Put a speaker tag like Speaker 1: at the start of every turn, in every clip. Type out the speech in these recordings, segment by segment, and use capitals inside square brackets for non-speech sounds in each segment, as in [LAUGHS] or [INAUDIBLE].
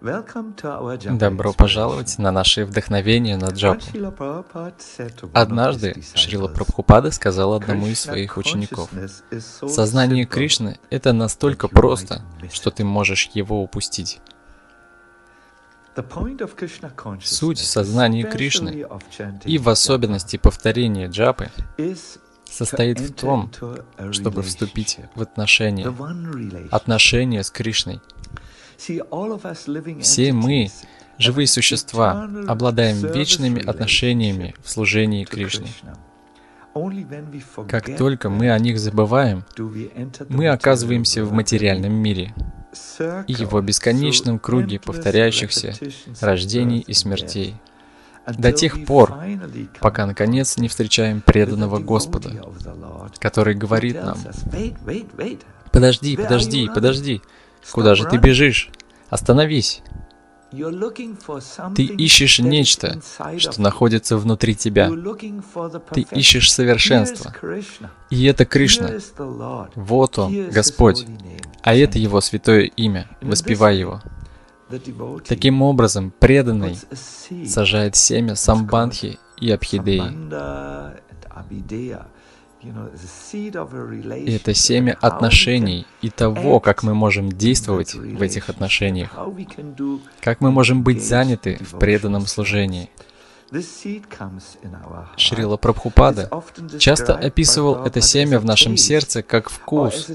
Speaker 1: Добро пожаловать на наше вдохновение на джапу. Однажды Шрила Прабхупада сказал одному из своих учеников, «Сознание Кришны — это настолько просто, что ты можешь его упустить». Суть сознания Кришны и в особенности повторения джапы состоит в том, чтобы вступить в отношения, отношения с Кришной — все мы, живые существа, обладаем вечными отношениями в служении Кришне. Как только мы о них забываем, мы оказываемся в материальном мире и его бесконечном круге повторяющихся рождений и смертей, до тех пор, пока, наконец, не встречаем преданного Господа, который говорит нам, «Подожди, подожди, подожди, Куда же ты бежишь? Остановись. Ты ищешь нечто, что находится внутри тебя. Ты ищешь совершенство. И это Кришна. Вот Он, Господь. А это Его святое имя. Воспевай Его. Таким образом, преданный сажает семя самбандхи и абхидеи. Это семя отношений и того, как мы можем действовать в этих отношениях, как мы можем быть заняты в преданном служении. Шрила Прабхупада часто описывал это семя в нашем сердце как вкус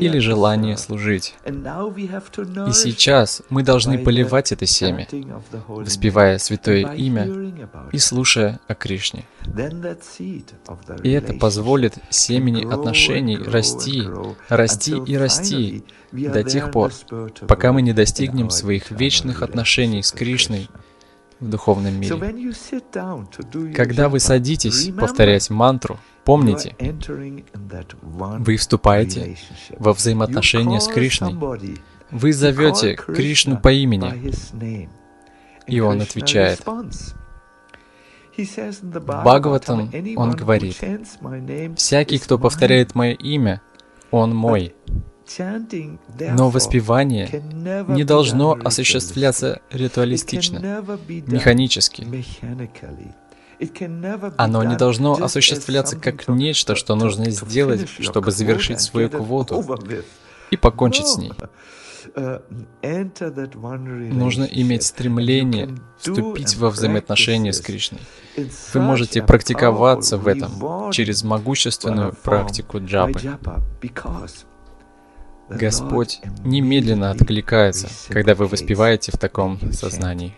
Speaker 1: или желание служить. И сейчас мы должны поливать это семя, воспевая святое имя и слушая о Кришне. И это позволит семени отношений расти, расти и расти до тех пор, пока мы не достигнем своих вечных отношений с Кришной в духовном мире. Когда вы садитесь повторять мантру, помните, вы вступаете во взаимоотношения с Кришной. Вы зовете Кришну по имени, и Он отвечает. Бхагаватам он говорит, «Всякий, кто повторяет мое имя, он мой». Но воспевание не должно осуществляться ритуалистично, механически. Оно не должно осуществляться как нечто, что нужно сделать, чтобы завершить свою квоту и покончить с ней. [LAUGHS] Нужно иметь стремление вступить во взаимоотношения с Кришной. Вы можете практиковаться в этом через могущественную практику джапы. Господь немедленно откликается, когда вы воспеваете в таком сознании.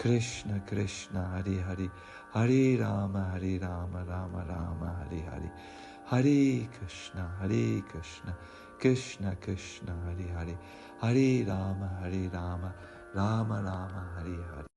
Speaker 1: Кришна, Кришна, Харе Харе, Харе Рама, Харе Рама, Рама Рама, Харе Харе, Харе Кришна, Харе Кришна, Кришна Кришна, Харе Харе, Харе Рама, Харе Рама, Рама Рама, Харе Харе.